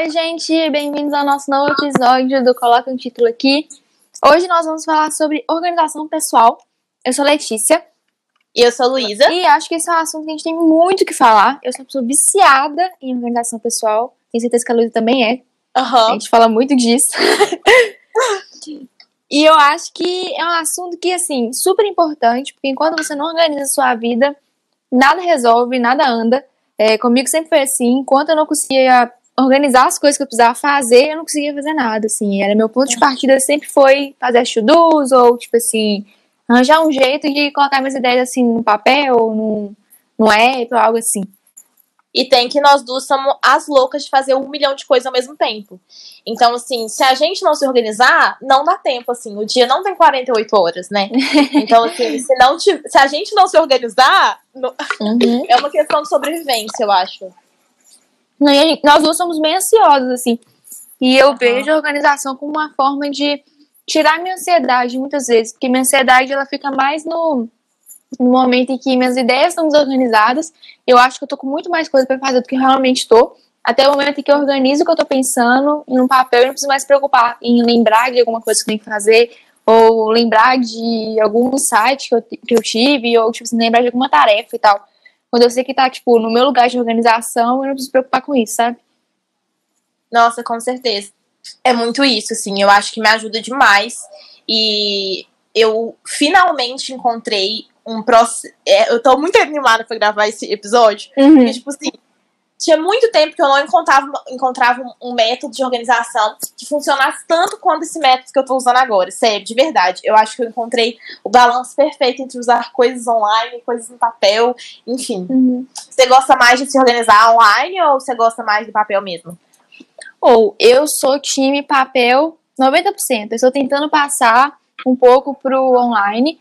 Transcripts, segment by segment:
Oi, gente, bem-vindos ao nosso novo episódio do Coloca um Título aqui. Hoje nós vamos falar sobre organização pessoal. Eu sou Letícia. E eu sou Luísa. E acho que esse é um assunto que a gente tem muito o que falar. Eu sou uma pessoa viciada em organização pessoal. Tenho certeza que a Luísa também é. Uhum. A gente fala muito disso. e eu acho que é um assunto que, assim, super importante, porque enquanto você não organiza a sua vida, nada resolve, nada anda. É, comigo sempre foi assim, enquanto eu não conseguia organizar as coisas que eu precisava fazer, eu não conseguia fazer nada, assim. Era meu ponto de partida sempre foi fazer as to-dos, ou, tipo assim, arranjar um jeito de colocar minhas ideias, assim, no papel, no, no app, ou algo assim. E tem que nós duas somos as loucas de fazer um milhão de coisas ao mesmo tempo. Então, assim, se a gente não se organizar, não dá tempo, assim. O dia não tem 48 horas, né? Então, assim, se, não te, se a gente não se organizar. Uhum. é uma questão de sobrevivência, eu acho. Nós duas somos bem ansiosas, assim. E eu vejo a organização como uma forma de tirar minha ansiedade, muitas vezes. Porque minha ansiedade, ela fica mais no, no momento em que minhas ideias estão desorganizadas. Eu acho que eu tô com muito mais coisa para fazer do que realmente estou. Até o momento em que eu organizo o que eu tô pensando em um papel, eu não preciso mais preocupar em lembrar de alguma coisa que eu tenho que fazer, ou lembrar de algum site que eu, que eu tive, ou tipo, assim, lembrar de alguma tarefa e tal. Quando eu sei que tá, tipo, no meu lugar de organização, eu não preciso me preocupar com isso, sabe? Nossa, com certeza. É muito isso, assim, eu acho que me ajuda demais. E eu finalmente encontrei um processo. É, eu tô muito animada pra gravar esse episódio. Uhum. Porque, tipo assim, tinha muito tempo que eu não encontrava, encontrava um, método de organização que funcionasse tanto quanto esse método que eu tô usando agora. Sério, de verdade. Eu acho que eu encontrei o balanço perfeito entre usar coisas online, coisas no papel, enfim. Uhum. Você gosta mais de se organizar online ou você gosta mais do papel mesmo? Ou eu sou time papel 90%. Eu estou tentando passar um pouco pro online,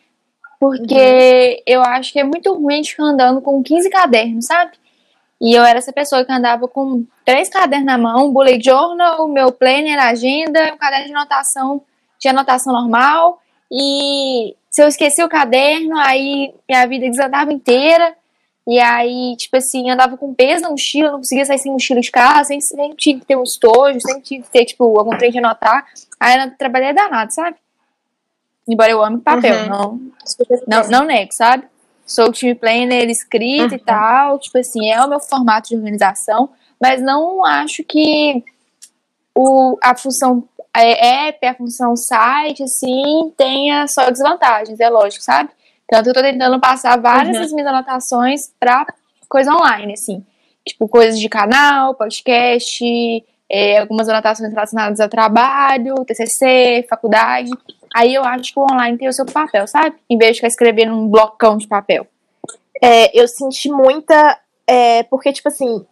porque uhum. eu acho que é muito ruim a gente ficar andando com 15 cadernos, sabe? E eu era essa pessoa que andava com três cadernos na mão, bullet journal, meu planner, agenda, um caderno de anotação, de anotação normal. E se eu esqueci o caderno, aí minha vida desandava inteira. E aí, tipo assim, andava com peso na mochila, não conseguia sair sem mochila de casa, sem, sempre tinha que ter um estojo, sempre tinha que ter, tipo, algum trem de anotar. Aí eu trabalhei danado, sabe? Embora eu ame papel, uhum. não, não, não nego, sabe? Sou time planner escrito uhum. e tal, tipo assim, é o meu formato de organização, mas não acho que o, a função é, app, a função site, assim, tenha só desvantagens, é lógico, sabe? Tanto eu tô tentando passar várias uhum. das minhas anotações pra coisa online, assim. Tipo, coisas de canal, podcast, é, algumas anotações relacionadas a trabalho, TCC, faculdade. Aí eu acho que o online tem o seu papel, sabe? Em vez de ficar escrevendo um blocão de papel. É, eu senti muita. É, porque, tipo assim,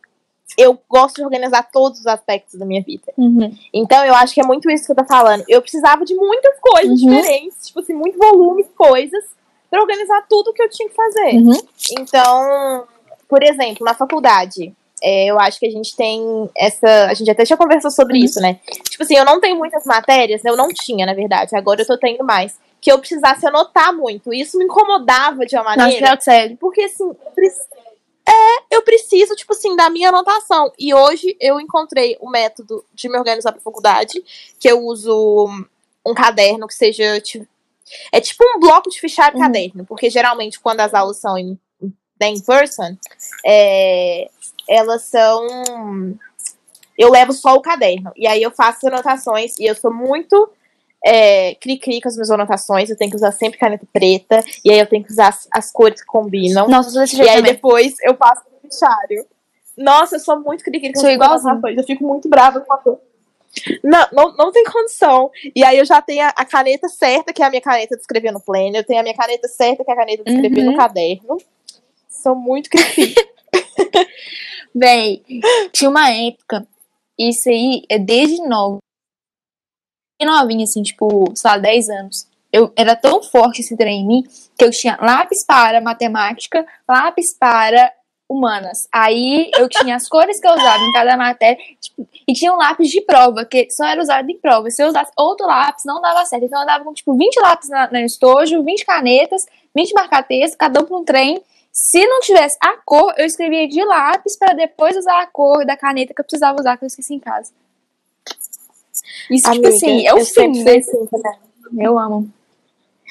eu gosto de organizar todos os aspectos da minha vida. Uhum. Então, eu acho que é muito isso que eu tô falando. Eu precisava de muitas coisas uhum. diferentes, tipo assim, muito volume de coisas, pra organizar tudo que eu tinha que fazer. Uhum. Então, por exemplo, na faculdade, é, eu acho que a gente tem essa. A gente até já conversou sobre uhum. isso, né? Tipo assim, eu não tenho muitas matérias, eu não tinha, na verdade, agora eu tô tendo mais. Que eu precisasse anotar muito. E isso me incomodava de uma maneira. Nossa, sério. Porque assim, eu preciso, é, eu preciso, tipo assim, da minha anotação. E hoje eu encontrei o um método de me organizar pra faculdade, que eu uso um caderno que seja. Tipo, é tipo um bloco de fichário uhum. caderno, porque geralmente quando as aulas são em, em person, é, elas são. Eu levo só o caderno. E aí eu faço anotações. E eu sou muito é, cri-cri com as minhas anotações. Eu tenho que usar sempre caneta preta. E aí eu tenho que usar as, as cores que combinam. Nossa, eu sou desse jeito E aí também. depois eu passo no fichário. Nossa, eu sou muito cri-cri com sou as anotações. Eu fico muito brava com a cor. Não, não, não tem condição. E aí eu já tenho a, a, caneta certa, que é a minha caneta de escrever no planner. Eu tenho a minha caneta certa, que é a caneta de escrever uhum. no caderno. Sou muito cri-cri. Véi, tinha uma época, isso aí é desde novo. Novinha, assim, tipo, sei lá, 10 anos. Eu, era tão forte esse trem em mim que eu tinha lápis para matemática, lápis para humanas. Aí eu tinha as cores que eu usava em cada matéria tipo, e tinha um lápis de prova, que só era usado em prova. Se eu usasse outro lápis, não dava certo. Então eu dava com tipo 20 lápis na, no estojo, 20 canetas, 20 marca-textos, cada um para um trem Se não tivesse a cor, eu escrevia de lápis para depois usar a cor da caneta que eu precisava usar, que eu esqueci em casa. Isso, Amiga, tipo assim, é o fim, fui né? assim também. Eu amo.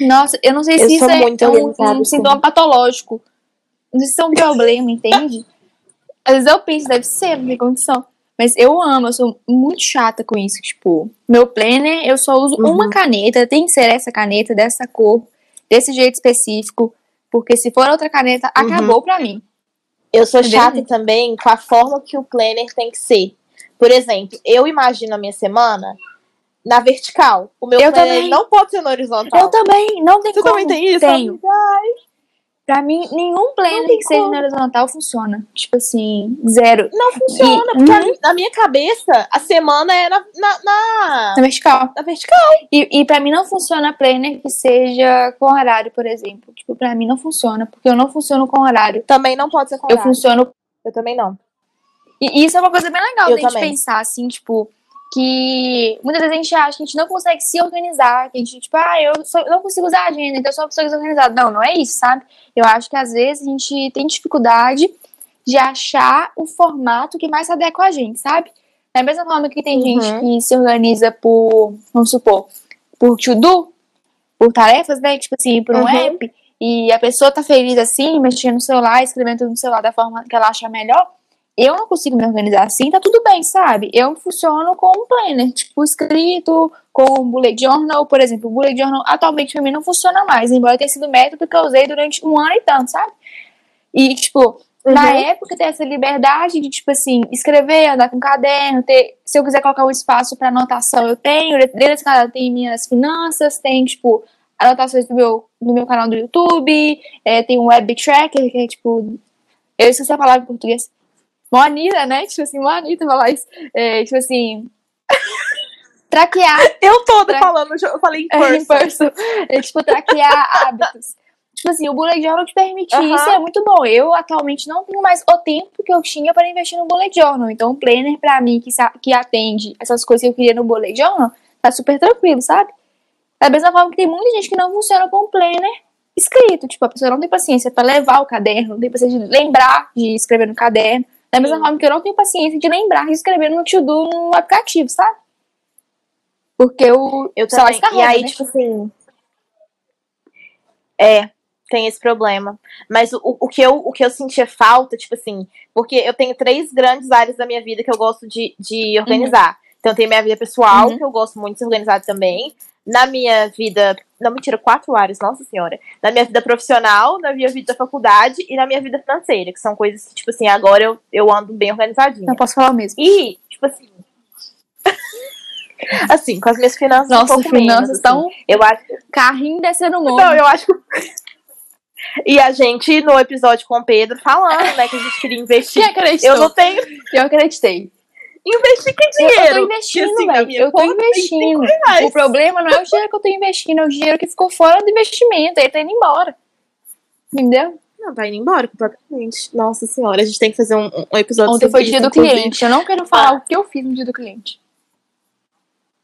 Nossa, eu não sei Eu se isso é um, um sintoma patológico. Não sei se isso é um problema, entende? Às vezes eu penso, deve ser, não tem condição. Mas eu amo, eu sou muito chata com isso. Tipo, meu planner, eu só uso Uhum. uma caneta, tem que ser essa caneta, dessa cor, desse jeito específico. Porque se for outra caneta, Uhum. acabou pra mim. Eu sou Entendeu? chata também com a forma que o planner tem que ser. Por exemplo, eu imagino a minha semana na vertical. O meu Eu planner também. não pode ser no horizontal. Eu também, não tem Tu como. também tem isso? Tenho. amiga? Pra mim, nenhum planner que seja na horizontal funciona. Tipo assim, zero. Não funciona, E- porque Uhum. na minha cabeça, a semana é na, na, na, Na vertical. na vertical. E, e pra mim não funciona planner que seja com horário, por exemplo. Tipo, pra mim não funciona, porque eu não funciono com horário. Também não pode ser com Eu horário. funciono. Eu também não. E e isso é uma coisa bem legal Eu da gente também. pensar, assim, tipo, que muitas vezes a gente acha que a gente não consegue se organizar, que a gente, tipo, ah, eu só- não consigo usar a agenda, então eu sou uma pessoa desorganizada. Não, não é isso, sabe? Eu acho que às vezes a gente tem dificuldade de achar o formato que mais se adequa a gente, sabe? Da mesma forma que tem Uhum. gente que se organiza por, vamos supor, por to-do, por tarefas, né? Tipo assim, por um Uhum. app, e a pessoa tá feliz assim, mexendo no celular, escrevendo tudo no celular da forma que ela acha melhor. Eu não consigo me organizar assim, tá tudo bem, sabe? Eu funciono com um planner, tipo, escrito, com um bullet journal, por exemplo. O bullet journal atualmente pra mim não funciona mais, embora tenha sido o método que eu usei durante um ano e tanto, sabe? E, tipo, na Uhum. época ter essa liberdade de, tipo assim, escrever, andar com caderno, ter, se eu quiser colocar um espaço pra anotação, eu tenho. Dentro desse caderno tem minhas finanças, tem, tipo, anotações do meu, do meu canal do YouTube, é, tem um web tracker, que é, tipo, eu esqueci a palavra em português. Monita, né? Tipo assim, Monita falar isso. É, tipo assim, traquear Eu toda Pra- falando, eu falei em é, em person. person. É, tipo, traquear hábitos. Tipo assim, o bullet journal te permite Aham. isso é muito bom. Eu atualmente não tenho mais o tempo que eu tinha para investir no bullet journal. Então, o planner, pra mim, que, que atende essas coisas que eu queria no bullet journal, tá super tranquilo, sabe? Da mesma forma que tem muita gente que não funciona com o planner escrito. Tipo, a pessoa não tem paciência pra levar o caderno, não tem paciência de lembrar de escrever no caderno. Da mesma forma que eu não tenho paciência de lembrar de escrever no to-do no aplicativo, sabe? Porque o Eu celular também. E aí, né? tipo assim. É, tem esse problema. Mas o, o, que eu, o que eu sentia falta, tipo assim, porque eu tenho três grandes áreas da minha vida que eu gosto de, de organizar. Então, tem minha vida pessoal, Uhum. que eu gosto muito de ser organizada também. Na minha vida. Não, mentira, quatro áreas, nossa senhora. Na minha vida profissional, na minha vida da faculdade e na minha vida financeira, que são coisas que, tipo assim, agora eu, eu ando bem organizadinha. Não posso falar mesmo. E, tipo assim. assim, com as minhas finanças. um Nossas pouco menos, finanças assim. estão Eu acho. carrinho descendo o morro. Não, eu acho que. E a gente, no episódio com o Pedro, falando, né, que a gente queria investir. Quem acreditou? Eu não tenho. Eu acreditei. Investir que Eu, dinheiro? eu tô investindo, assim, velho. Eu tô investindo. O problema não é o dinheiro que eu tô investindo, é o dinheiro que ficou fora do investimento. Ele tá indo embora. Entendeu? Não, vai indo embora completamente. Nossa senhora, a gente tem que fazer um, um episódio Ontem foi dia isso, do inclusive. cliente. Eu não quero falar o que eu fiz no dia do cliente.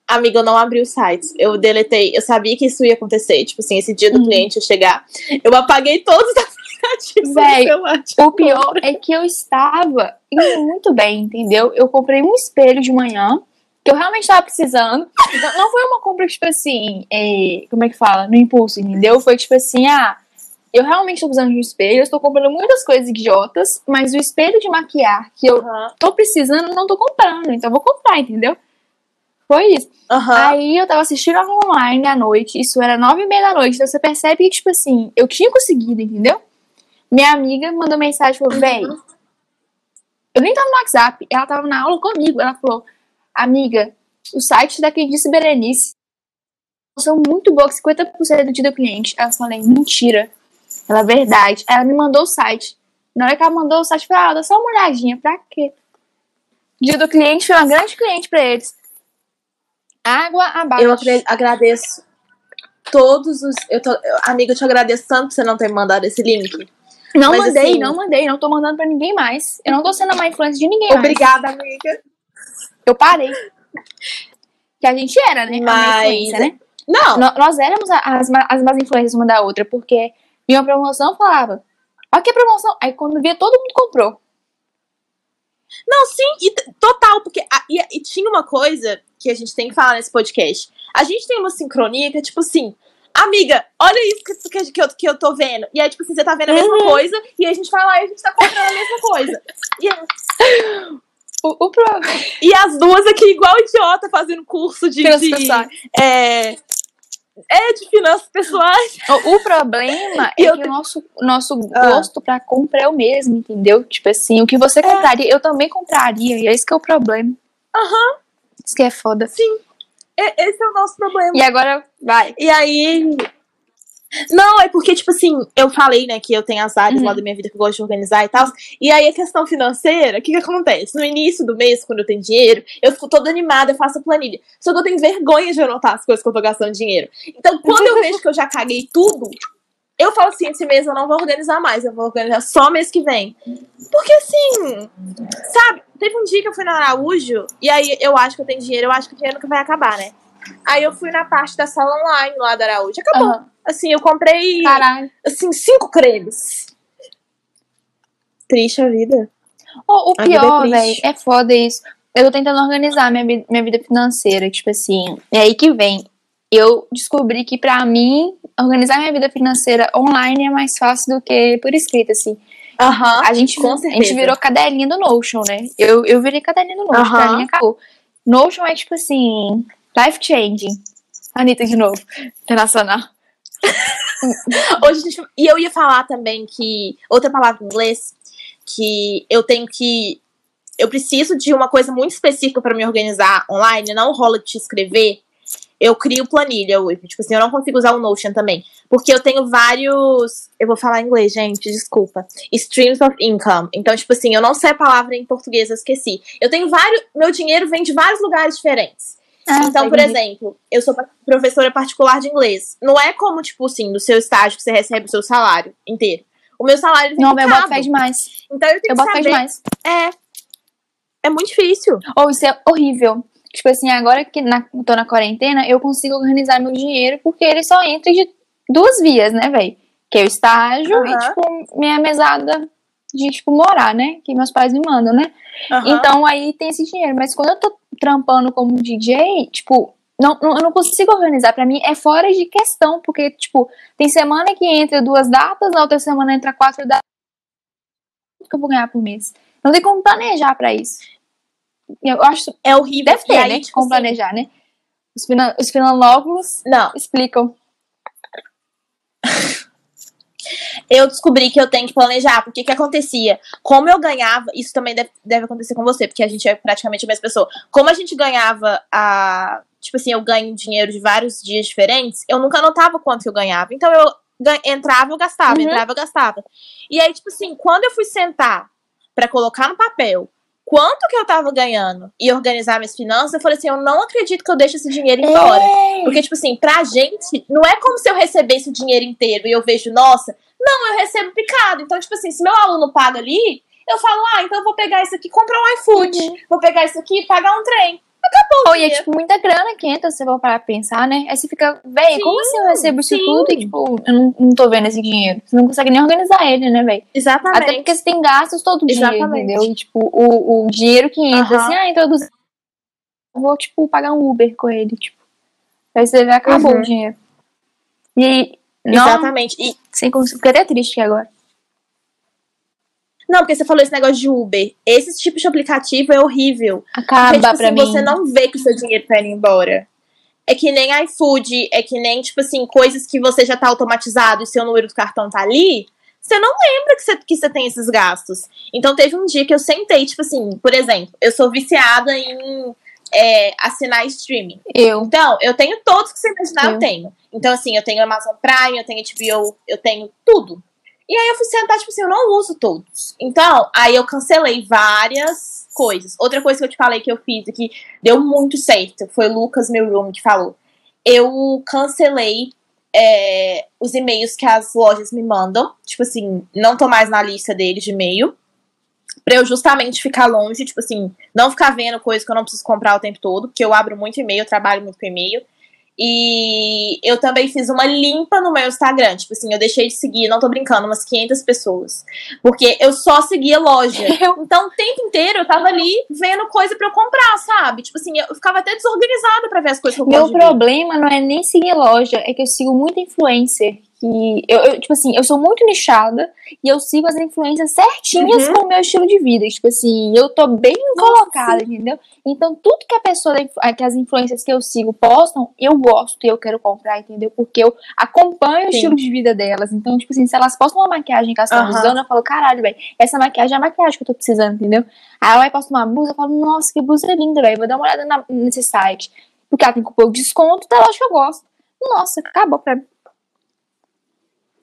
Amiga, eu não abri o site. Eu deletei. Eu sabia que isso ia acontecer. Tipo assim, esse dia do Uhum. cliente ia chegar. Eu apaguei todos os aplicativos do Véi, celular. O pior é que eu estava indo muito bem, entendeu? Eu comprei um espelho de manhã, que eu realmente estava precisando. Então, não foi uma compra, tipo assim, é, como é que fala? No impulso, entendeu? Foi tipo assim, ah, eu realmente estou precisando de um espelho, eu estou comprando muitas coisas idiotas, mas o espelho de maquiar que eu Aham. tô precisando, não tô comprando, então eu vou comprar, entendeu? Foi isso. Aham. Aí eu tava assistindo online à noite, isso era nove e meia da noite, então você percebe que, tipo assim, eu tinha conseguido, entendeu? Minha amiga mandou mensagem, falou, véi, eu nem tava no WhatsApp, ela tava na aula comigo, ela falou, amiga, o site da disse Berenice são muito boa, 50% do do cliente. Eu falei, mentira. Ela, verdade. Aí ela me mandou o site. Na hora que ela mandou o site, eu falei, ah, dá só uma olhadinha, pra quê? Dia do cliente foi uma grande cliente pra eles. Água abaixo. Eu agradeço todos os. Eu tô, amiga, eu te agradeço tanto por você não ter mandado esse link. Não Mas, mandei, assim- não mandei, não tô mandando pra ninguém mais. Eu não tô sendo a má influência de ninguém mais. Obrigada, amiga. Eu parei. Que a gente era, né? Mas- né? Não, No- Nós éramos as, as más influências uma da outra, porque minha promoção falava: Olha que promoção. Aí quando via, todo mundo comprou. Não, sim, e total, porque a- e, e tinha uma coisa que a gente tem que falar nesse podcast. A gente tem uma sincronia que é tipo assim, amiga, olha isso que, que, que eu, que eu tô vendo. E aí, tipo assim, você tá vendo a mesma Uhum. coisa, e aí a gente vai lá e a gente tá comprando a mesma coisa. E, O, o problema. e as duas aqui, igual idiota, fazendo curso de. Finanças de- é, é, de finanças pessoais. O, o problema é eu que o nosso, nosso Ah. gosto pra compra é o mesmo, entendeu? Tipo assim, o que você compraria, eu também compraria. E é esse que é o problema. Aham, Isso que é foda. é- esse é o nosso problema. E agora, vai. E aí. Não, é porque, tipo assim, eu falei, né, que eu tenho as áreas Uhum. lá da minha vida que eu gosto de organizar e tal. E aí a questão financeira, o que que acontece? No início do mês, quando eu tenho dinheiro, eu fico toda animada, eu faço a planilha. Só que eu tenho vergonha de anotar as coisas que eu tô gastando dinheiro. Então, quando eu vejo que eu já caguei tudo, eu falo assim, esse mês eu não vou organizar mais, eu vou organizar só mês que vem. Porque assim, sabe, teve um dia que eu fui na Araújo, e aí eu acho que eu tenho dinheiro, eu acho que o dinheiro nunca vai acabar, né? Aí eu fui na parte da sala online lá da Araújo. Acabou. Aham. Assim, eu comprei, Caralho. assim, cinco cremes. Triste a vida. O, o A é pior, velho, triste. é foda isso. Eu tô tentando organizar minha, minha vida financeira. Tipo assim, é aí que vem. Eu descobri que pra mim, organizar minha vida financeira online é mais fácil do que por escrito, assim. Aham. A gente, a gente virou cadelinha do Notion, né? Eu, eu virei cadelinha do Notion, pra Aham. mim acabou. Notion é tipo assim, life changing. Anitta de novo, internacional. Hoje a gente... E eu ia falar também que. Outra palavra em inglês, que eu tenho que. Eu preciso de uma coisa muito específica pra me organizar online, não rola de te escrever. Eu crio planilha hoje. Tipo assim, eu não consigo usar o Notion também. Porque eu tenho vários. Eu vou falar em inglês, gente, desculpa. Streams of income. Então, tipo assim, eu não sei a palavra em português, eu esqueci. Eu tenho vários. Meu dinheiro vem de vários lugares diferentes. Ah, Então, por entendi. exemplo, eu sou professora particular de inglês. Não é como, tipo assim, no seu estágio que você recebe o seu salário inteiro. O meu salário vem Não, eu boto fé demais. Então eu tenho Eu que boto saber. demais. É. É muito difícil. Ou isso é horrível. Tipo assim, agora que na, tô na quarentena, eu consigo organizar meu dinheiro porque ele só entra de duas vias, né, velho? Que é o estágio e, Aham. tipo, minha mesada de, tipo, morar, né? Que meus pais me mandam, né? Então aí tem esse dinheiro. Mas quando eu tô trampando como DJ, tipo, não, não, eu não consigo organizar. Pra mim é fora de questão, porque, tipo, tem semana que entra duas datas, na outra semana entra quatro datas. Quanto que eu vou ganhar por mês? Não tem como planejar pra isso. Eu acho é horrível. Deve ter, aí, né? tipo como assim, planejar, né? Os, finan os filólogos Não, explicam. eu descobri que eu tenho que planejar. Porque o que acontecia? Como eu ganhava, isso também deve, deve acontecer com você, porque a gente é praticamente a mesma pessoa. Como a gente ganhava a. Tipo assim, eu ganho dinheiro de vários dias diferentes, eu nunca anotava quanto eu ganhava. Então eu entrava, eu gastava, Uhum. entrava, eu gastava. E aí, tipo assim, quando eu fui sentar pra colocar no papel quanto que eu tava ganhando e organizar minhas finanças, eu falei assim: eu não acredito que eu deixo esse dinheiro embora. Porque, tipo assim, pra gente, não é como se eu recebesse o dinheiro inteiro e eu vejo, nossa, não, eu recebo picado. Então, tipo assim, se meu aluno paga ali, eu falo, ah, então eu vou pegar isso aqui e comprar um iFood. Vou pegar isso aqui e pagar um trem. Ou e é tipo muita grana que entra, você for parar pra pensar, né? Aí você fica, véi, como assim eu recebo isso sim. tudo e, tipo, eu não, não tô vendo esse dinheiro? Você não consegue nem organizar ele, né, véi? Exatamente. Até porque você tem gastos todo dia, Exatamente. entendeu? E, tipo, o, o dinheiro que entra, assim, ah, introduz. Eu vou, tipo, pagar um Uber com ele, tipo. Aí você vê, acabou Uhum. o dinheiro. E. Não, Exatamente. E, sem conseguir. Fiquei até triste agora. Não, porque você falou esse negócio de Uber. Esse tipo de aplicativo é horrível. Acaba Porque, tipo pra assim, mim. você não vê que o seu dinheiro tá indo embora. É que nem iFood, é que nem, tipo assim, coisas que você já tá automatizado e seu número do cartão tá ali. Você não lembra que você, que você tem esses gastos. Então teve um dia que eu sentei, tipo assim, por exemplo, eu sou viciada em é, assinar streaming. Eu. Então, eu tenho todos que você imaginar, eu Eu. tenho. Então, assim, eu tenho Amazon Prime, eu tenho HBO, eu tenho tudo. E aí eu fui sentar, tipo assim, eu não uso todos. Então, aí eu cancelei várias coisas. Outra coisa que eu te falei que eu fiz e que deu muito certo foi o Lucas, meu room, que falou. Eu cancelei é, os e-mails que as lojas me mandam. Tipo assim, não tô mais na lista deles de e-mail. Pra eu justamente ficar longe, tipo assim, não ficar vendo coisa que eu não preciso comprar o tempo todo, porque eu abro muito e-mail, eu trabalho muito com e-mail. E eu também fiz uma limpa no meu Instagram. Tipo assim, eu deixei de seguir, não tô brincando, umas 500 pessoas. Porque eu só seguia loja. Então, o tempo inteiro eu tava ali vendo coisa pra eu comprar, sabe? Tipo assim, eu ficava até desorganizada pra ver as coisas que eu Meu problema não é nem seguir loja, é que eu sigo muita influencer que eu, eu, tipo assim, eu sou muito nichada e eu sigo as influências certinhas uhum. com o meu estilo de vida. Tipo assim, eu tô bem colocada, entendeu? Então, tudo que a pessoa, que as influências que eu sigo postam, eu gosto e eu quero comprar, entendeu? Porque eu acompanho sim. o estilo de vida delas. Então, tipo assim, se elas postam uma maquiagem que elas estão uhum. usando, eu falo, caralho, velho, essa maquiagem é a maquiagem que eu tô precisando, entendeu? Aí ela vai postar uma blusa, eu falo, nossa, que blusa linda, velho, vou dar uma olhada na, nesse site. Porque ela tem cupom de desconto, tá lá que eu gosto. Nossa, acabou pra mim.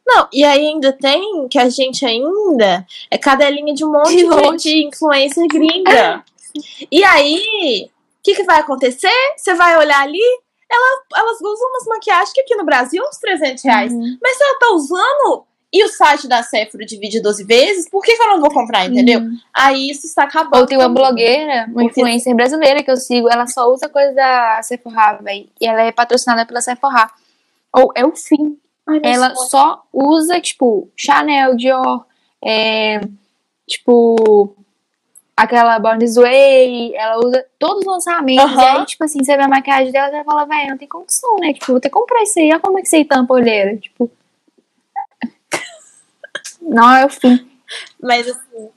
Não, e aí ainda tem que a gente ainda é cadelinha de um monte de, de, de influencer gringa. e aí, o que, que vai acontecer? Você vai olhar ali, ela, elas usam umas maquiagens que aqui no Brasil é uns 300 reais. Uhum. Mas se ela tá usando e o site da Sephora divide 12 vezes, por que, que eu não vou comprar, entendeu? Uhum. Aí isso está acabando. Ou tem uma blogueira, uma Porque... influencer brasileira que eu sigo, ela só usa coisa da Sephora, velho. E ela é patrocinada pela Sephora. Ou é o fim. Ai, ela só usa, tipo, Chanel, Dior, é, tipo, aquela Born This Way, ela usa todos os lançamentos. Uhum. E aí, tipo assim, você vê a maquiagem dela, você fala, velho, não tem condição, né? Tipo, vou ter que comprar isso aí, olha como é que você tampa a olheira. Tipo. não é o fim. Mas assim,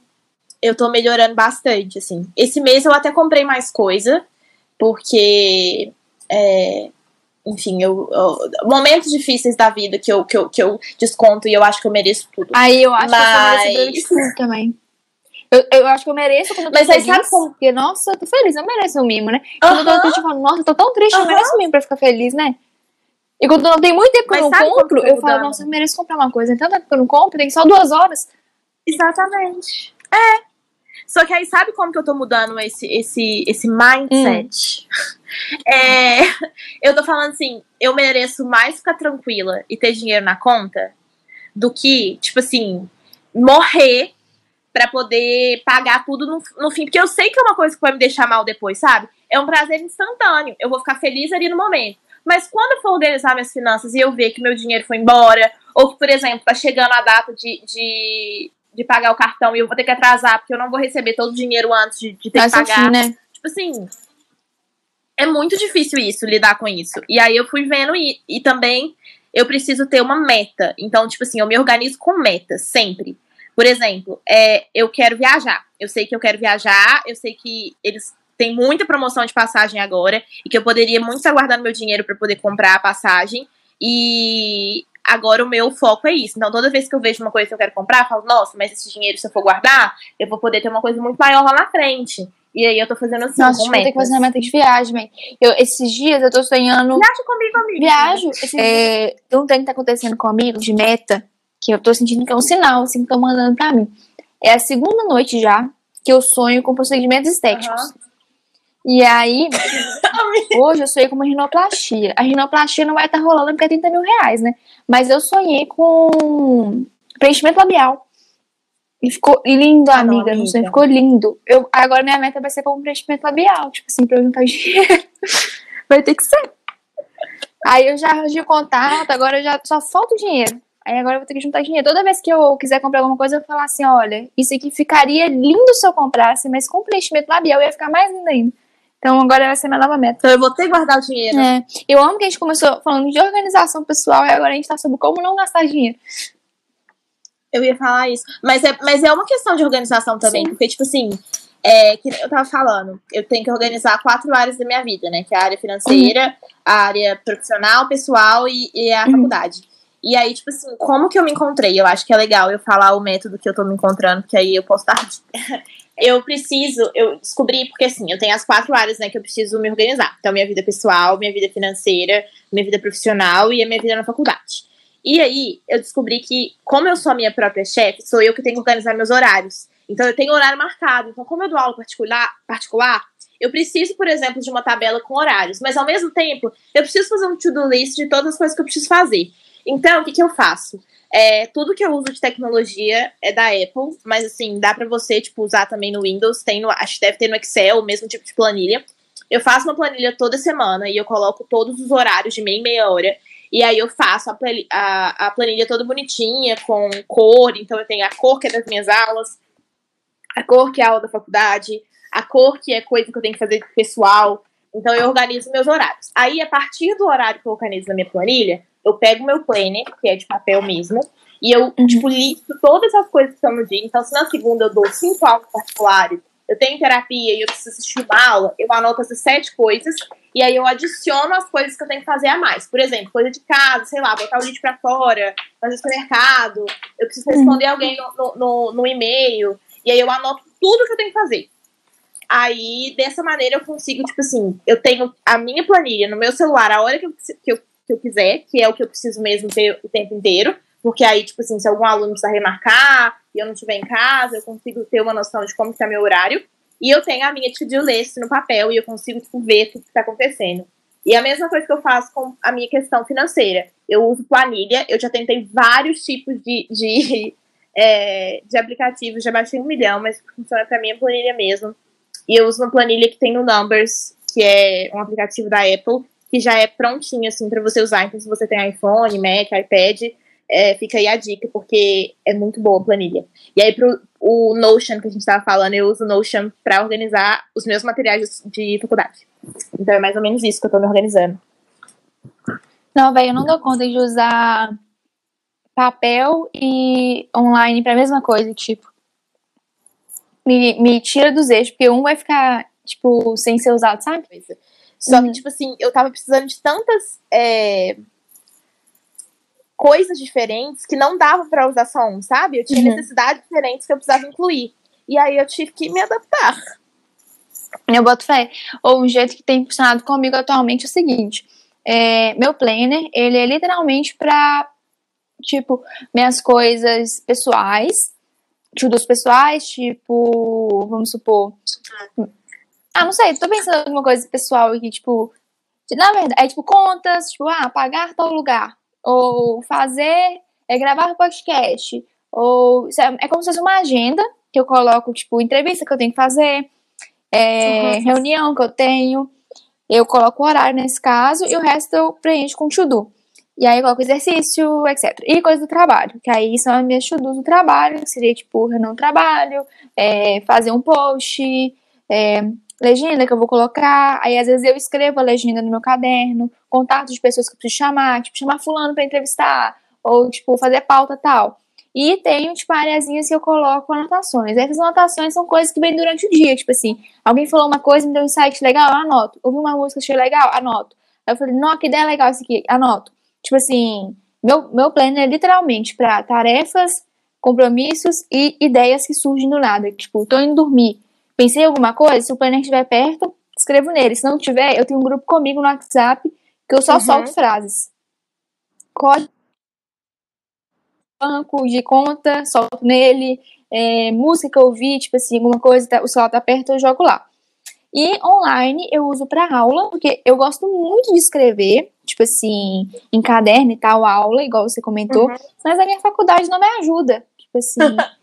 eu tô melhorando bastante, assim. Esse mês eu até comprei mais coisa, porque. É, enfim, eu, eu, momentos difíceis da vida que eu, que, eu, que eu desconto e eu acho que eu mereço tudo. Aí eu acho Mas... que eu mereço tudo também. Eu, eu acho que eu mereço quando eu tô Mas feliz, aí sabe como... porque, nossa, eu tô feliz, eu mereço um mimo, né? Quando eu tô triste, eu falo, nossa, eu tô tão triste, eu mereço um mimo pra ficar feliz, né? E quando não tem muito tempo que Mas eu não compro, eu falo, nossa, eu mereço comprar uma coisa. Então, tempo que eu não compro, tem só duas horas. Exatamente. É. Só que aí sabe como que eu tô mudando esse, esse, esse mindset? Hum. É, eu tô falando assim, eu mereço mais ficar tranquila e ter dinheiro na conta do que, tipo assim, morrer para poder pagar tudo no, no fim. Porque eu sei que é uma coisa que vai me deixar mal depois, sabe? É um prazer instantâneo. Eu vou ficar feliz ali no momento. Mas quando eu for organizar minhas finanças e eu ver que meu dinheiro foi embora, ou que, por exemplo, tá chegando a data de, de, de pagar o cartão e eu vou ter que atrasar porque eu não vou receber todo o dinheiro antes de, de ter Mas que pagar. Assim, né? Tipo assim, é muito difícil isso, lidar com isso. E aí eu fui vendo e, e também eu preciso ter uma meta. Então, tipo assim, eu me organizo com metas, sempre. Por exemplo, é, eu quero viajar. Eu sei que eu quero viajar, eu sei que eles têm muita promoção de passagem agora e que eu poderia muito estar guardando meu dinheiro para poder comprar a passagem. E agora o meu foco é isso. Então, toda vez que eu vejo uma coisa que eu quero comprar, eu falo, nossa, mas esse dinheiro, se eu for guardar, eu vou poder ter uma coisa muito maior lá na frente. E aí eu tô fazendo assim, Nossa, com metas. ter que fazer uma meta de viagem, man. Eu, esses dias eu tô sonhando... Viaja comigo, amigo. Viajo. É, tem um trem que tá acontecendo comigo, de meta, que eu tô sentindo que é um sinal, assim, que estão mandando pra mim. É a segunda noite já que eu sonho com procedimentos estéticos. Uhum. E aí, hoje eu sonhei com uma rinoplastia. A rinoplastia não vai estar tá rolando porque é 30 mil reais, né? Mas eu sonhei com preenchimento labial. E ficou lindo, ah, amiga. Não, sei, ficou lindo. Eu, agora minha meta vai ser com preenchimento labial. Tipo assim, pra eu juntar dinheiro. vai ter que ser. Aí eu já arranjei o contato, agora já só falta o dinheiro. Aí agora eu vou ter que juntar dinheiro. Toda vez que eu quiser comprar alguma coisa, eu vou falar assim: olha, isso aqui ficaria lindo se eu comprasse, mas com preenchimento labial ia ficar mais lindo ainda. Então agora vai ser minha nova meta. Então eu vou ter que guardar o dinheiro. É. Eu amo que a gente começou falando de organização pessoal e agora a gente tá sobre como não gastar dinheiro. Eu ia falar isso. Mas é, mas é uma questão de organização também, Sim. porque, tipo assim, é, que eu tava falando, eu tenho que organizar quatro áreas da minha vida, né? Que é a área financeira, uhum. a área profissional, pessoal e, e a uhum. faculdade. E aí, tipo assim, como que eu me encontrei? Eu acho que é legal eu falar o método que eu tô me encontrando, porque aí eu posso dar. Eu preciso, eu descobri, porque assim, eu tenho as quatro áreas, né, que eu preciso me organizar. Então, minha vida pessoal, minha vida financeira, minha vida profissional e a minha vida na faculdade. E aí, eu descobri que, como eu sou a minha própria chefe, sou eu que tenho que organizar meus horários. Então, eu tenho horário marcado. Então, como eu dou aula particular, particular eu preciso, por exemplo, de uma tabela com horários. Mas, ao mesmo tempo, eu preciso fazer um to-do list de todas as coisas que eu preciso fazer. Então, o que, que eu faço? É, tudo que eu uso de tecnologia é da Apple, mas assim, dá para você, tipo, usar também no Windows, tem no, acho que deve ter no Excel, o mesmo tipo de planilha. Eu faço uma planilha toda semana e eu coloco todos os horários de meia em meia hora. E aí eu faço a, a, a planilha toda bonitinha, com cor. Então eu tenho a cor que é das minhas aulas, a cor que é a aula da faculdade, a cor que é coisa que eu tenho que fazer pessoal. Então eu organizo meus horários. Aí, a partir do horário que eu organizo na minha planilha, eu pego meu planner, que é de papel mesmo, e eu, uhum. tipo, listo todas as coisas que estão no dia. Então, se na segunda eu dou cinco aulas particulares, eu tenho terapia e eu preciso assistir uma aula, eu anoto essas sete coisas e aí eu adiciono as coisas que eu tenho que fazer a mais. Por exemplo, coisa de casa, sei lá, botar o lixo pra fora, fazer supermercado, eu preciso responder uhum. alguém no, no, no e-mail, e aí eu anoto tudo que eu tenho que fazer. Aí, dessa maneira, eu consigo, tipo assim, eu tenho a minha planilha no meu celular a hora que eu, que eu, que eu quiser, que é o que eu preciso mesmo ter o tempo inteiro. Porque aí, tipo assim, se algum aluno precisa remarcar e eu não estiver em casa, eu consigo ter uma noção de como está meu horário. E eu tenho a minha to-do list no papel e eu consigo, tipo, ver tudo que está acontecendo. E a mesma coisa que eu faço com a minha questão financeira. Eu uso planilha, eu já tentei vários tipos de, de, é, de aplicativos, já baixei um milhão, mas funciona para mim a planilha mesmo. E eu uso uma planilha que tem no Numbers, que é um aplicativo da Apple, que já é prontinho, assim, para você usar. Então, se você tem iPhone, Mac, iPad, é, fica aí a dica, porque é muito boa a planilha. E aí, pro o Notion que a gente estava falando, eu uso o Notion para organizar os meus materiais de faculdade. Então é mais ou menos isso que eu estou me organizando. Não, velho, eu não dou conta de usar papel e online para a mesma coisa, tipo. Me, me tira dos eixos, porque um vai ficar, tipo, sem ser usado, sabe? Só uhum. que, tipo assim, eu tava precisando de tantas. É coisas diferentes que não dava para usar só um, sabe? Eu tinha uhum. necessidades diferentes que eu precisava incluir. E aí eu tive que me adaptar. Eu boto fé. Ou um jeito que tem funcionado comigo atualmente é o seguinte: é, meu planner, ele é literalmente para tipo, minhas coisas pessoais, dos pessoais, tipo, vamos supor. Ah, não sei, tô pensando em alguma coisa pessoal aqui, tipo. Na verdade, é tipo contas, tipo, ah, pagar tal lugar ou fazer, é gravar podcast, ou é, é como se fosse uma agenda que eu coloco, tipo, entrevista que eu tenho que fazer, é, uhum. reunião que eu tenho, eu coloco o horário nesse caso e o resto eu preencho com to-do. E aí eu coloco exercício, etc. E coisa do trabalho, que aí são as minhas to-dos do trabalho, que seria tipo, reunião trabalho, é, fazer um post, é, legenda que eu vou colocar, aí às vezes eu escrevo a legenda no meu caderno, contato de pessoas que eu preciso chamar, tipo, chamar fulano para entrevistar, ou, tipo, fazer pauta tal. E tenho, tipo, areazinhas que eu coloco anotações. Essas anotações são coisas que vêm durante o dia, tipo assim, alguém falou uma coisa, me deu um insight legal, anoto. Ouvi uma música, achei legal, anoto. Aí eu falei, não, que ideia legal isso aqui, anoto. Tipo assim, meu, meu plano é literalmente para tarefas, compromissos e ideias que surgem do nada. Tipo, tô indo dormir Pensei em alguma coisa, se o planner estiver perto, escrevo nele. Se não tiver, eu tenho um grupo comigo no WhatsApp que eu só uhum. solto frases. Código banco de conta, solto nele. É, música que eu ouvi, tipo assim, alguma coisa, tá, o celular tá perto, eu jogo lá. E online eu uso para aula, porque eu gosto muito de escrever, tipo assim, em caderno e tal, aula, igual você comentou, uhum. mas a minha faculdade não me ajuda. Tipo assim,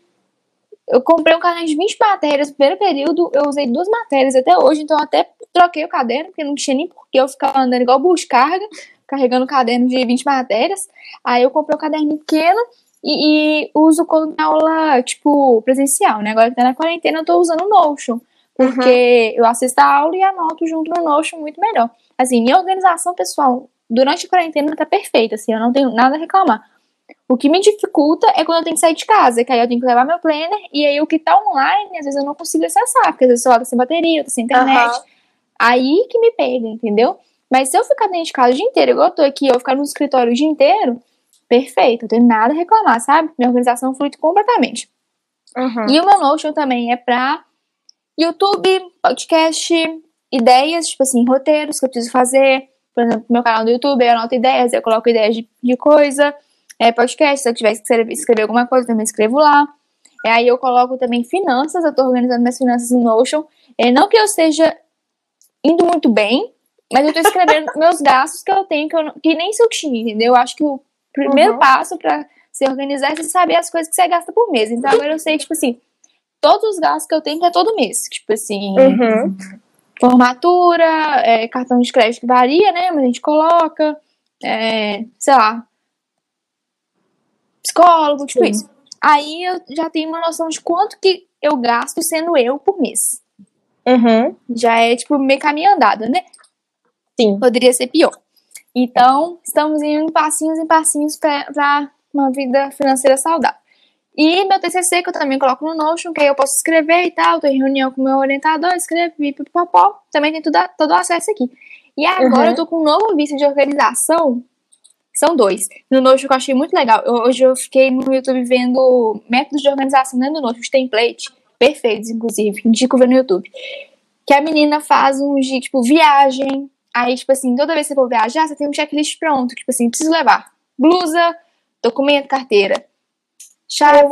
Eu comprei um caderno de 20 matérias no primeiro período, eu usei duas matérias até hoje, então eu até troquei o caderno, porque não tinha nem porquê eu ficar andando igual carga, carregando o caderno de 20 matérias. Aí eu comprei um caderno pequeno e, e uso quando na aula, tipo, presencial, né? Agora que tá na quarentena, eu tô usando o Notion, porque uhum. eu assisto a aula e anoto junto no Notion muito melhor. Assim, minha organização pessoal durante a quarentena tá perfeita, assim, eu não tenho nada a reclamar. O que me dificulta é quando eu tenho que sair de casa, que aí eu tenho que levar meu planner, e aí o que tá online, às vezes eu não consigo acessar, porque às vezes o celular tá sem bateria, tá sem internet. Uhum. Aí que me pega, entendeu? Mas se eu ficar dentro de casa o dia inteiro, igual eu tô aqui, eu ficar no escritório o dia inteiro, perfeito, eu tenho nada a reclamar, sabe? Minha organização flui completamente. Uhum. E o meu Notion também é pra YouTube, podcast, ideias, tipo assim, roteiros que eu preciso fazer. Por exemplo, meu canal do YouTube, eu anoto ideias, eu coloco ideias de, de coisa é, podcast, se eu tiver que escrever, alguma coisa, também escrevo lá. É, aí eu coloco também finanças, eu tô organizando minhas finanças no Notion. É, não que eu esteja indo muito bem, mas eu tô escrevendo meus gastos que eu tenho, que, eu, que nem se eu tinha, entendeu? Eu acho que o primeiro uhum. passo para se organizar é você saber as coisas que você gasta por mês. Então agora eu sei, tipo assim, todos os gastos que eu tenho que é todo mês. Tipo assim, uhum. formatura, é, cartão de crédito que varia, né? Mas a gente coloca, é, sei lá, psicólogo, tipo Sim. isso. Aí eu já tenho uma noção de quanto que eu gasto sendo eu por mês. Uhum. Já é, tipo, meio caminho andado, né? Sim. Poderia ser pior. Então, estamos indo passinhos em passinhos para uma vida financeira saudável. E meu TCC, que eu também coloco no Notion, que aí eu posso escrever e tal, tô em reunião com o meu orientador, escrevo, pipipopó, também tem tudo, todo o acesso aqui. E agora Uhum. eu tô com um novo vício de organização, são dois. No Notion que eu achei muito legal, eu- hoje eu fiquei no YouTube vendo métodos de organização dentro do Notion, os templates, perfeitos, inclusive, indico ver no YouTube. Que a menina faz um de, tipo, viagem, aí, tipo assim, toda vez que você for viajar, você tem um checklist pronto, tipo assim, preciso levar blusa, documento, carteira, chave,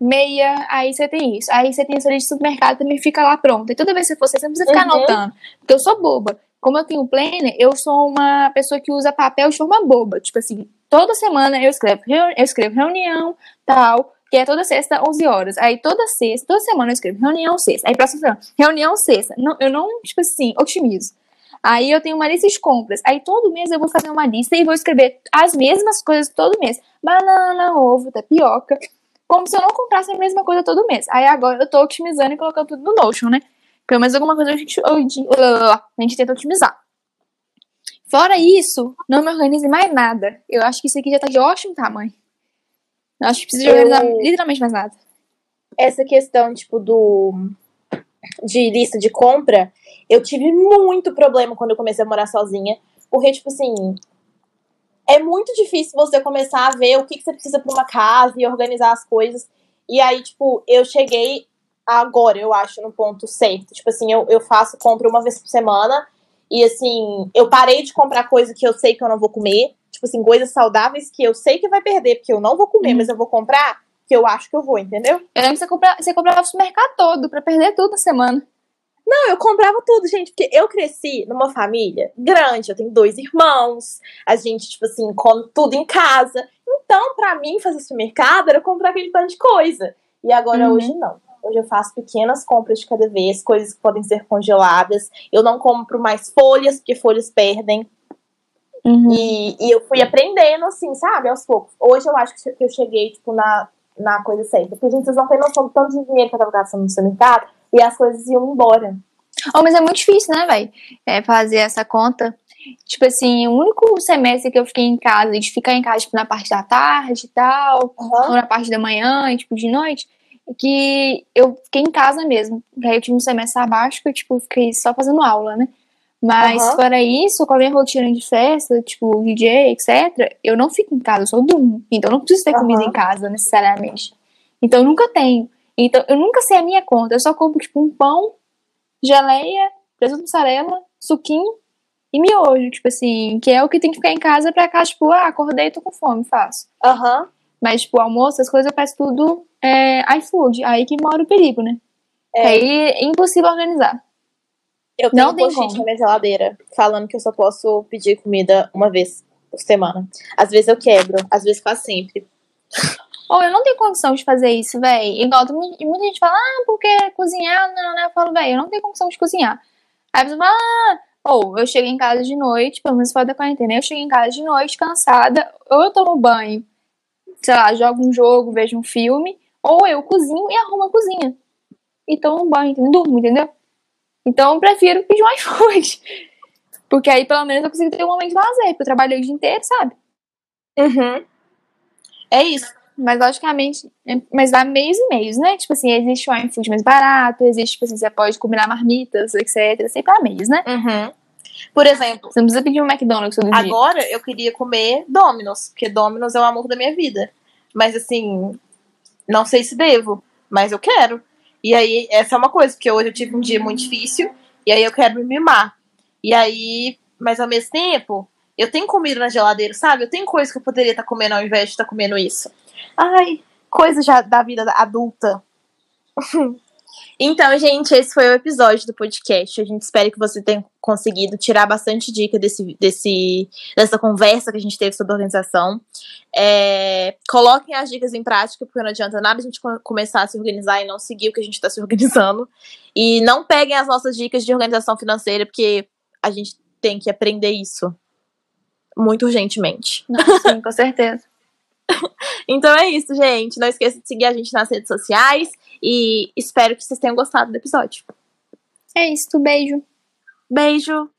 meia, aí você tem isso. Aí você tem essa lista de supermercado, também fica lá pronta. E toda vez que você for, você não precisa ficar Uhum. anotando. Porque eu sou boba. Como eu tenho planner, eu sou uma pessoa que usa papel de forma boba. Tipo assim, toda semana eu escrevo, eu escrevo reunião, tal, que é toda sexta, 11 horas. Aí toda sexta, toda semana eu escrevo reunião sexta. Aí próxima semana, reunião sexta. Não, eu não, tipo assim, otimizo. Aí eu tenho uma lista de compras. Aí todo mês eu vou fazer uma lista e vou escrever as mesmas coisas todo mês. Banana, ovo, tapioca. Como se eu não comprasse a mesma coisa todo mês. Aí agora eu tô otimizando e colocando tudo no Notion, né? Pelo menos alguma coisa a gente, a gente tenta otimizar. Fora isso, não me organize mais nada. Eu acho que isso aqui já tá de ótimo tamanho. Eu acho que precisa de Eu- organizar literalmente mais nada. Essa questão, tipo, do. de lista de compra, eu tive muito problema quando eu comecei a morar sozinha. Porque, tipo assim. É muito difícil você começar a ver o que, que você precisa pra uma casa e organizar as coisas. E aí, tipo, eu cheguei agora, eu acho, no ponto certo. Tipo assim, eu, eu faço compra uma vez por semana. E assim, eu parei de comprar coisa que eu sei que eu não vou comer. Tipo assim, coisas saudáveis que eu sei que vai perder, porque eu não vou comer, Uhum. mas eu vou comprar, que eu acho que eu vou, entendeu? Eu lembro que você comprava, você comprava o supermercado todo pra perder tudo na semana. Não, eu comprava tudo, gente, porque eu cresci numa família grande, eu tenho dois irmãos, a gente, tipo assim, come tudo em casa. Então, pra mim, fazer supermercado era comprar aquele tanto de coisa. E agora, Uhum. hoje, não. Hoje eu faço pequenas compras de cada vez, coisas que podem ser congeladas. Eu não compro mais folhas, porque folhas perdem. Uhum. E, e eu fui aprendendo, assim, sabe, aos poucos. Hoje eu acho que eu cheguei, tipo, na, na coisa certa. Porque, gente, vocês não têm noção do tanto de dinheiro que eu tava gastando no supermercado e as coisas iam embora. Oh, mas é muito difícil, né, velho? É fazer essa conta. Tipo assim, o único semestre que eu fiquei em casa, de ficar em casa, tipo, na parte da tarde e tal, Aham. ou na parte da manhã e, tipo, de noite, que eu fiquei em casa mesmo. Aí eu tive um semestre sabático e, tipo, fiquei só fazendo aula, né? Mas Aham. fora isso, com a minha rotina de festa, tipo, DJ, etc., eu não fico em casa, eu só durmo. Então eu não preciso ter comida Aham. em casa, necessariamente. Então eu nunca tenho. Então eu nunca sei a minha conta. Eu só compro, tipo, um pão, geleia, presunto mussarela, suquinho e miojo, tipo assim, que é o que tem que ficar em casa pra cá, tipo, ah, acordei, tô com fome, faço. Aham. Mas, tipo, almoço, as coisas eu peço tudo é, iFood. Aí que mora o perigo, né? É. Aí é impossível organizar. Eu tenho Não um tem post-it na minha geladeira falando que eu só posso pedir comida uma vez por semana. Às vezes eu quebro, às vezes quase sempre. Ou eu não tenho condição de fazer isso, véi. Igual muita gente fala, ah, porque cozinhar, não, né? Eu falo, véi, eu não tenho condição de cozinhar. Aí a pessoa fala, ah, ou eu chego em casa de noite, pelo menos fora da quarentena, eu chego em casa de noite cansada, ou eu tomo banho, sei lá, jogo um jogo, vejo um filme, ou eu cozinho e arrumo a cozinha. E tomo um banho, entendeu? durmo, entendeu? Então eu prefiro pedir um iFood. Porque aí pelo menos eu consigo ter um momento de lazer, porque eu trabalhei o dia inteiro, sabe? Uhum. É isso. Mas logicamente, é- mas dá meios e meios, né? Tipo assim, existe o iFood mais barato, existe, tipo assim, você pode combinar marmitas, etc. Sempre há meios, né? Uhum. Por exemplo, Você não precisa pedir um McDonald's todo dia. agora eu queria comer Domino's, porque Domino's é o amor da minha vida. Mas assim, não sei se devo, mas eu quero. E aí, essa é uma coisa, porque hoje eu tive um dia muito difícil, e aí eu quero me mimar. E aí, mas ao mesmo tempo, eu tenho comida na geladeira, sabe? Eu tenho coisa que eu poderia estar comendo ao invés de estar comendo isso. Ai, coisa já da vida adulta. Então, gente, esse foi o episódio do podcast. A gente espera que você tenha conseguido tirar bastante dica desse, desse, dessa conversa que a gente teve sobre organização. É, coloquem as dicas em prática, porque não adianta nada a gente começar a se organizar e não seguir o que a gente está se organizando. E não peguem as nossas dicas de organização financeira, porque a gente tem que aprender isso muito urgentemente. Não, sim, com certeza. então é isso, gente. Não esqueça de seguir a gente nas redes sociais e espero que vocês tenham gostado do episódio. É isso, beijo. Beijo.